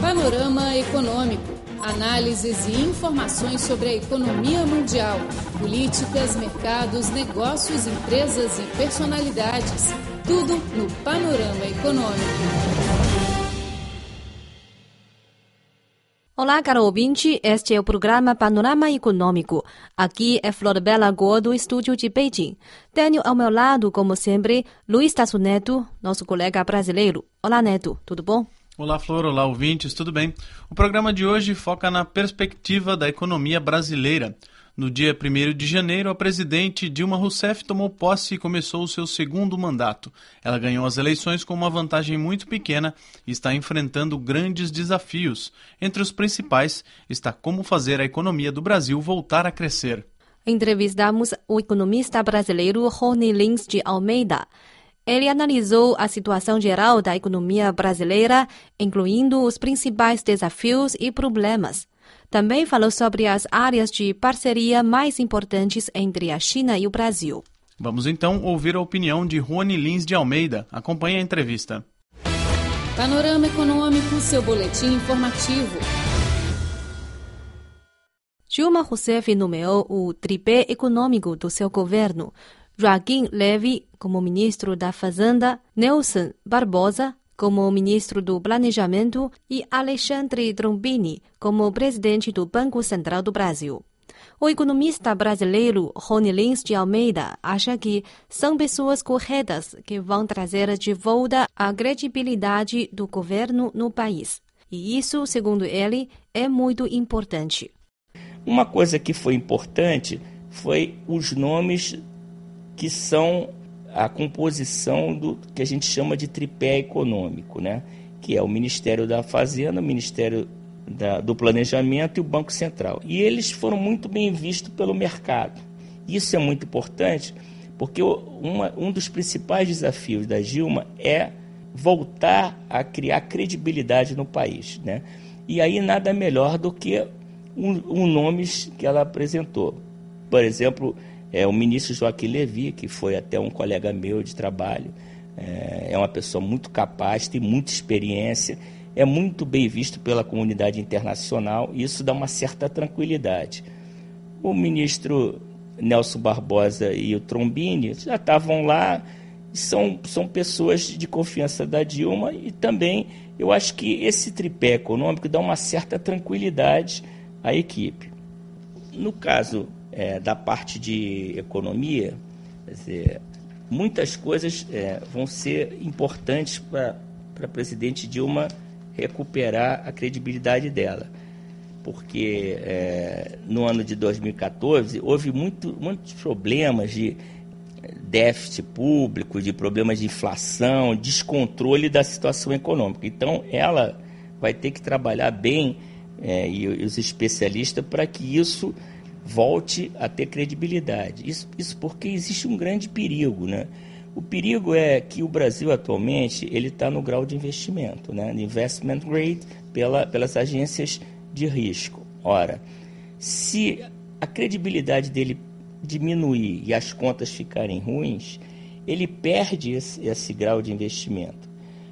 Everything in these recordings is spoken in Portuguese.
Panorama Econômico. Análises e informações sobre a economia mundial, políticas, mercados, negócios, empresas e personalidades. Tudo no Panorama Econômico. Olá, caro ouvinte, este é o programa Panorama Econômico. Aqui é Flor Bela do estúdio de Beijing. Tenho ao meu lado, como sempre, Luiz Tasso Neto, nosso colega brasileiro. Olá, Neto, tudo bom? Olá, Flor. Olá, ouvintes, tudo bem? O programa de hoje foca na perspectiva da economia brasileira. No dia 1 de janeiro, a presidente Dilma Rousseff tomou posse e começou o seu segundo mandato. Ela ganhou as eleições com uma vantagem muito pequena e está enfrentando grandes desafios. Entre os principais está como fazer a economia do Brasil voltar a crescer. Entrevistamos o economista brasileiro Rony Lins de Almeida. Ele analisou a situação geral da economia brasileira, incluindo os principais desafios e problemas. Também falou sobre as áreas de parceria mais importantes entre a China e o Brasil. Vamos então ouvir a opinião de Rony Lins de Almeida. Acompanhe a entrevista. Panorama Econômico, seu boletim informativo. Dilma Rousseff nomeou o tripé econômico do seu governo. Joaquim Levy como ministro da Fazenda, Nelson Barbosa como ministro do Planejamento e Alexandre Trombini como presidente do Banco Central do Brasil. O economista brasileiro Rony Lins de Almeida acha que são pessoas corretas que vão trazer de volta a credibilidade do governo no país. E isso, segundo ele, é muito importante. Uma coisa que foi importante foi os nomes que são a composição do que a gente chama de tripé econômico, né? que é o Ministério da Fazenda, o Ministério da, do Planejamento e o Banco Central. E eles foram muito bem vistos pelo mercado. Isso é muito importante porque uma, um dos principais desafios da Dilma é voltar a criar credibilidade no país. Né? E aí nada melhor do que um, um nomes que ela apresentou. Por exemplo, é, o ministro Joaquim Levy, que foi até um colega meu de trabalho, é, é uma pessoa muito capaz, tem muita experiência, é muito bem visto pela comunidade internacional e isso dá uma certa tranquilidade. O ministro Nelson Barbosa e o Trombini já estavam lá, são, são pessoas de confiança da Dilma e também eu acho que esse tripé econômico dá uma certa tranquilidade à equipe. No caso é, da parte de economia, dizer, muitas coisas é, vão ser importantes para a presidente Dilma recuperar a credibilidade dela. Porque é, no ano de 2014 houve muito, muitos problemas de déficit público, de problemas de inflação, descontrole da situação econômica. Então, ela vai ter que trabalhar bem, é, e os especialistas, para que isso volte a ter credibilidade. Isso, isso porque existe um grande perigo, né? O perigo é que o Brasil atualmente ele está no grau de investimento, né? Investment grade pela, pelas agências de risco. Ora, se a credibilidade dele diminuir e as contas ficarem ruins, ele perde esse, esse grau de investimento.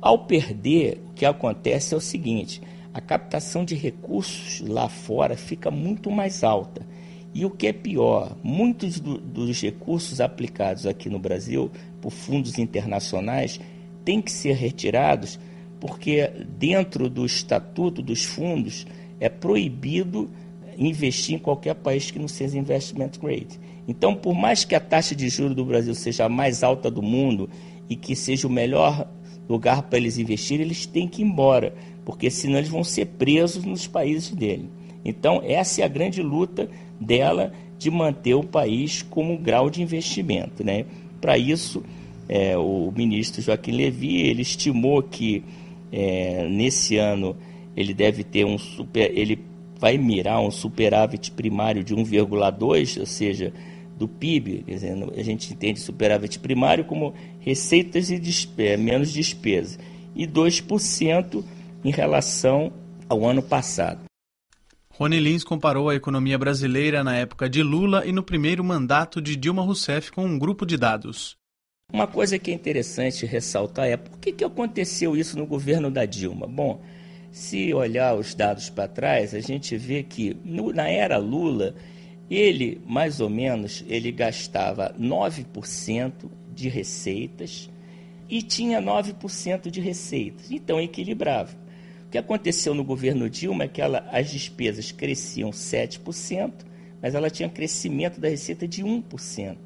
Ao perder, o que acontece é o seguinte: a captação de recursos lá fora fica muito mais alta. E o que é pior, muitos do, dos recursos aplicados aqui no Brasil por fundos internacionais têm que ser retirados porque dentro do estatuto dos fundos é proibido investir em qualquer país que não seja investment grade. Então, por mais que a taxa de juros do Brasil seja a mais alta do mundo e que seja o melhor lugar para eles investirem, eles têm que ir embora, porque senão eles vão ser presos nos países dele. Então, essa é a grande luta dela de manter o país como grau de investimento. Né? Para isso, é, o ministro Joaquim Levy ele estimou que é, nesse ano ele deve ter um super, ele vai mirar um superávit primário de 1,2, ou seja, do PIB, dizer, a gente entende superávit primário como receitas e despe menos despesas, e 2% em relação ao ano passado. Rony Lins comparou a economia brasileira na época de Lula e no primeiro mandato de Dilma Rousseff com um grupo de dados. Uma coisa que é interessante ressaltar é por que, que aconteceu isso no governo da Dilma? Bom, se olhar os dados para trás, a gente vê que no, na era Lula, ele, mais ou menos, ele gastava 9% de receitas e tinha 9% de receitas. Então, equilibrava. O que aconteceu no governo Dilma é que ela, as despesas cresciam 7%, mas ela tinha crescimento da receita de 1%.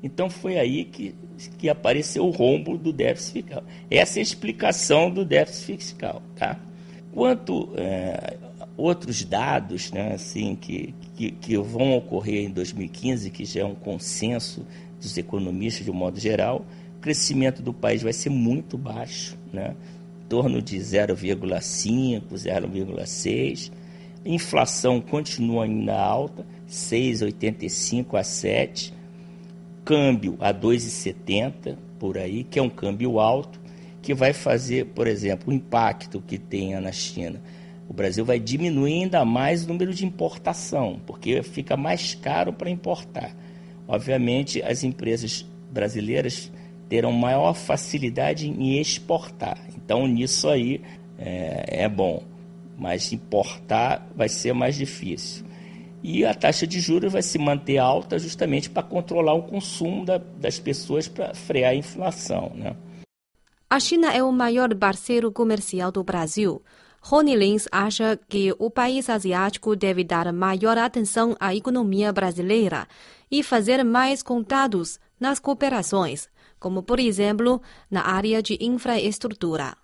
Então foi aí que, que apareceu o rombo do déficit fiscal. Essa é a explicação do déficit fiscal. Tá? Quanto é, outros dados né, assim, que, que, que, vão ocorrer em 2015, que já é um consenso dos economistas de um modo geral, o crescimento do país vai ser muito baixo, né, torno de 0,5%, 0,6%. Inflação continua ainda alta, 6,85 a 7. Câmbio a 2,70 por aí, que é um câmbio alto, que vai fazer, por exemplo, o impacto que tenha na China. O Brasil vai diminuir ainda mais o número de importação, porque fica mais caro para importar. Obviamente, as empresas brasileiras terão maior facilidade em exportar. Então, nisso aí é, é bom. Mas importar vai ser mais difícil. E a taxa de juros vai se manter alta justamente para controlar o consumo da, das pessoas para frear a inflação. Né? A China é o maior parceiro comercial do Brasil. Rony Lins acha que o país asiático deve dar maior atenção à economia brasileira e fazer mais contatos nas cooperações, como, por exemplo, na área de infraestrutura.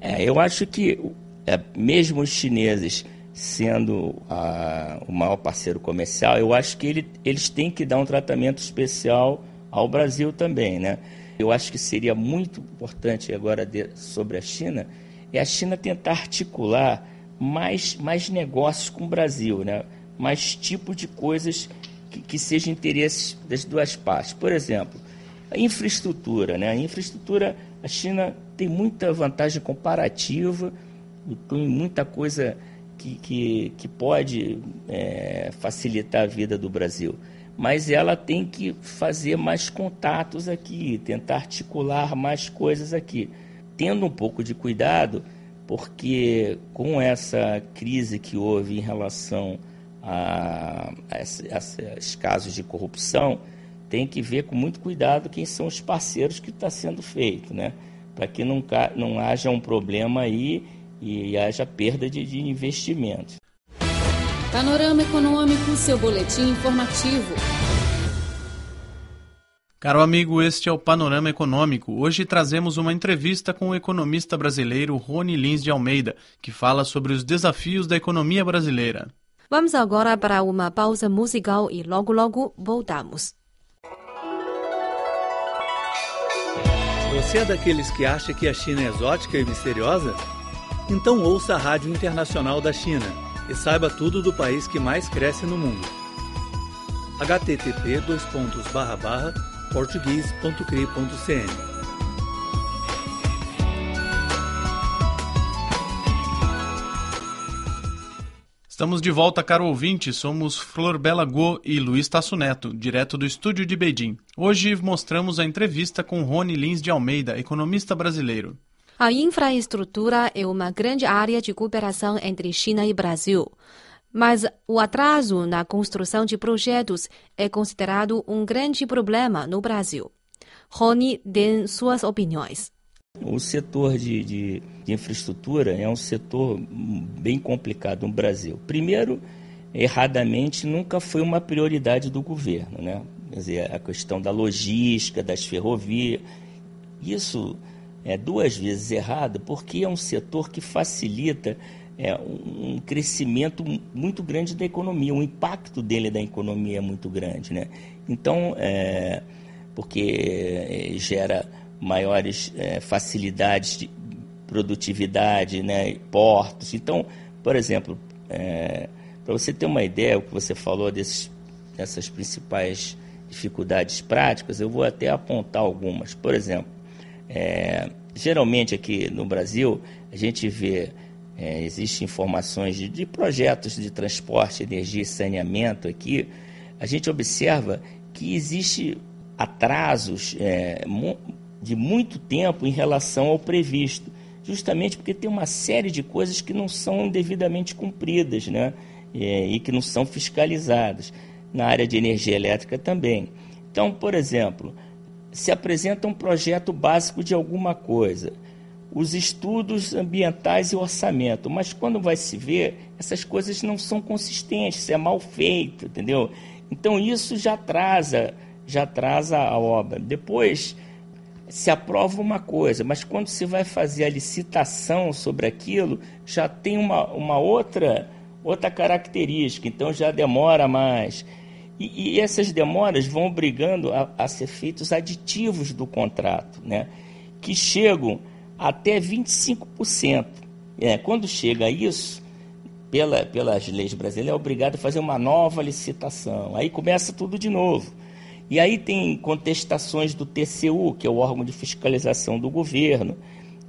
É, eu acho que, é, mesmo os chineses sendo a, o maior parceiro comercial, eu acho que ele, eles têm que dar um tratamento especial ao Brasil também, né? Eu acho que seria muito importante agora de, sobre a China, é a China tentar articular mais, mais negócios com o Brasil, né? mais tipo de coisas que, que sejam interesses das duas partes. Por exemplo, a infraestrutura. Né? A infraestrutura, a China tem muita vantagem comparativa, tem muita coisa que, que, que pode é, facilitar a vida do Brasil mas ela tem que fazer mais contatos aqui, tentar articular mais coisas aqui, tendo um pouco de cuidado, porque com essa crise que houve em relação a, a, esses casos de corrupção, tem que ver com muito cuidado quem são os parceiros que está sendo feito, né? para que não, não haja um problema aí e haja perda de, de investimentos. Panorama Econômico, seu boletim informativo. Caro amigo, este é o Panorama Econômico. Hoje trazemos uma entrevista com o economista brasileiro Rony Lins de Almeida, que fala sobre os desafios da economia brasileira. Vamos agora para uma pausa musical e logo logo voltamos. Você é daqueles que acha que a China é exótica e misteriosa? Então ouça a Rádio Internacional da China e saiba tudo do país que mais cresce no mundo. http Estamos de volta, caro ouvinte. Somos Flor Bela Go e Luiz Tasso Neto, direto do estúdio de Beijing. Hoje mostramos a entrevista com Rony Lins de Almeida, economista brasileiro. A infraestrutura é uma grande área de cooperação entre China e Brasil. Mas o atraso na construção de projetos é considerado um grande problema no Brasil. Rony dê suas opiniões. O setor de, de, de, infraestrutura é um setor bem complicado no Brasil. Primeiro, erradamente, nunca foi uma prioridade do governo. Né? Quer dizer, a questão da logística, das ferrovias. Isso é duas vezes errado, porque é um setor que facilita é, um crescimento muito grande da economia, o impacto dele da economia é muito grande. Né? Então, é, porque é, gera maiores é, facilidades de produtividade, né, portos. Então, por exemplo, é, para você ter uma ideia, o que você falou desses, dessas principais dificuldades práticas, eu vou até apontar algumas. Por exemplo, é, geralmente aqui no Brasil, a gente vê, é, existem informações de, de, projetos de transporte, energia e saneamento aqui, a gente observa que existe atrasos é, de muito tempo em relação ao previsto. justamente porque tem uma série de coisas que não são devidamente cumpridas, né? É, e que não são fiscalizadas. Na área de energia elétrica também. Então, por exemplo, se apresenta um projeto básico de alguma coisa, os estudos ambientais e orçamento, mas quando vai se ver, essas coisas não são consistentes, é mal feito, entendeu? Então isso já atrasa, já atrasa a obra. Depois se aprova uma coisa, mas quando se vai fazer a licitação sobre aquilo, já tem uma, uma outra, outra característica, então já demora mais. E, e essas demoras vão obrigando a, a, ser feitos aditivos do contrato, né? que chegam até 25%. É, quando chega isso, pela, pelas leis brasileiras, é obrigado a fazer uma nova licitação. Aí começa tudo de novo. E aí tem contestações do TCU, que é o órgão de fiscalização do governo,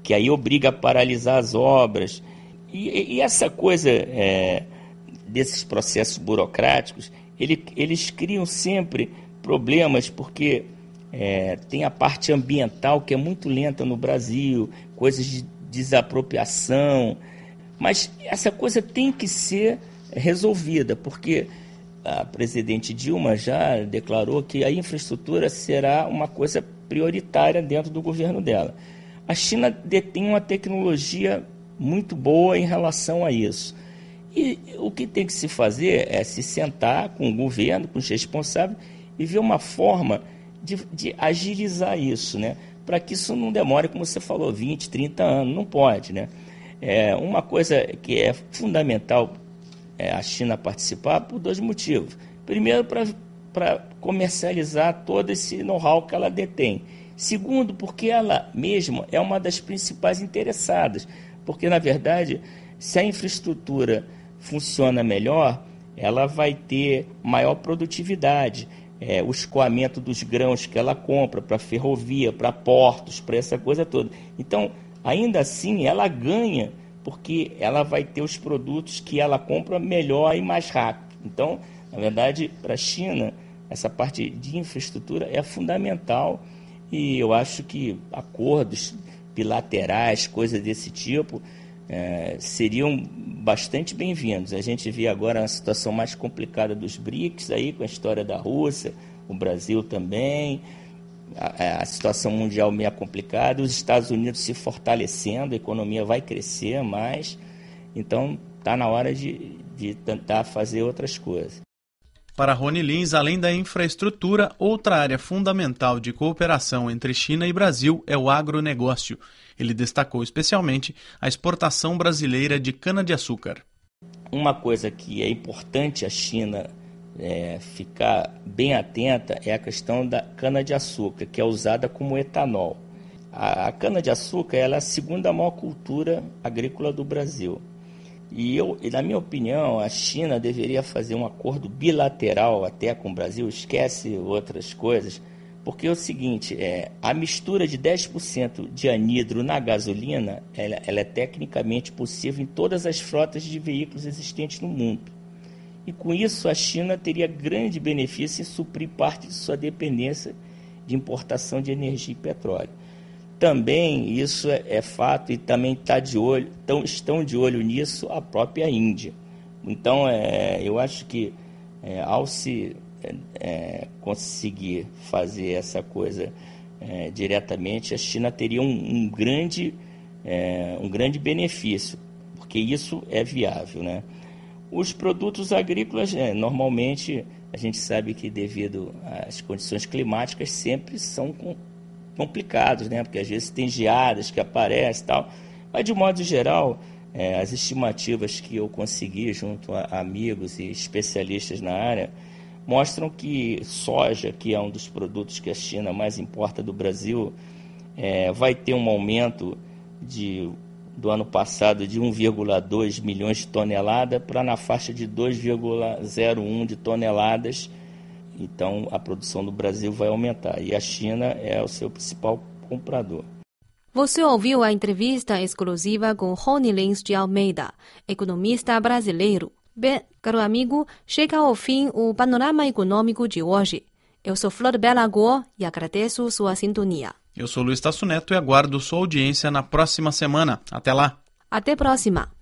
que aí obriga a paralisar as obras. E, e essa coisa é, desses processos burocráticos, ele, eles criam sempre problemas, porque é, tem a parte ambiental que é muito lenta no Brasil, coisas de desapropriação. Mas essa coisa tem que ser resolvida, porque a presidente Dilma já declarou que a infraestrutura será uma coisa prioritária dentro do governo dela. A China detém uma tecnologia muito boa em relação a isso. E o que tem que se fazer é se sentar com o governo, com os responsáveis, e ver uma forma de, de agilizar isso, né? para que isso não demore, como você falou, 20, 30 anos. Não pode. Né? É uma coisa que é fundamental é, a China participar por dois motivos. Primeiro, para comercializar todo esse know-how que ela detém. Segundo, porque ela mesma é uma das principais interessadas. Porque, na verdade, se a infraestrutura funciona melhor, ela vai ter maior produtividade. É, o escoamento dos grãos que ela compra para ferrovia, para portos, para essa coisa toda. Então, ainda assim, ela ganha porque ela vai ter os produtos que ela compra melhor e mais rápido. Então, na verdade, para a China, essa parte de infraestrutura é fundamental e eu acho que acordos bilaterais, coisas desse tipo, é, seriam bastante bem-vindos. A gente vê agora a situação mais complicada dos BRICS, aí, com a história da Rússia, o Brasil também a, a, situação mundial meio complicada, os Estados Unidos se fortalecendo, a economia vai crescer mais, então está na hora de, de tentar fazer outras coisas. Para Rony Lins, além da infraestrutura, outra área fundamental de cooperação entre China e Brasil é o agronegócio. Ele destacou especialmente a exportação brasileira de cana-de-açúcar. Uma coisa que é importante a China é, ficar bem atenta é a questão da cana-de-açúcar, que é usada como etanol. A, a cana-de-açúcar é a segunda maior cultura agrícola do Brasil. E, eu, e, na minha opinião, a China deveria fazer um acordo bilateral até com o Brasil, esquece outras coisas, porque é o seguinte, é, a mistura de 10% de anidro na gasolina, ela, ela é tecnicamente possível em todas as frotas de veículos existentes no mundo e com isso a China teria grande benefício em suprir parte de sua dependência de importação de energia e petróleo. Também isso é, é fato e também está de olho, tão, estão de olho nisso a própria Índia. Então, é, eu acho que é, ao se é, é conseguir fazer essa coisa é, diretamente, a China teria um, um grande, é, um grande benefício, porque isso é viável, né? Os produtos agrícolas, é, normalmente, a gente sabe que devido às condições climáticas sempre são complicados, né? Porque às vezes tem geadas que aparecem tal. Mas, de modo geral, é, as estimativas que eu consegui junto a amigos e especialistas na área mostram que soja, que é um dos produtos que a China mais importa do Brasil, é, vai ter um aumento de do ano passado de 1,2 milhões de toneladas para na faixa de 2,01 de toneladas. Então a produção do Brasil vai aumentar e a China é o seu principal comprador. Você ouviu a entrevista exclusiva com Rony Lins de Almeida, economista brasileiro. Bem, caro amigo, chega ao fim o panorama econômico de hoje. Eu sou Flor Bela Go e agradeço sua sintonia. Eu sou Luiz Tasso Neto e aguardo sua audiência na próxima semana. Até lá! Até próxima!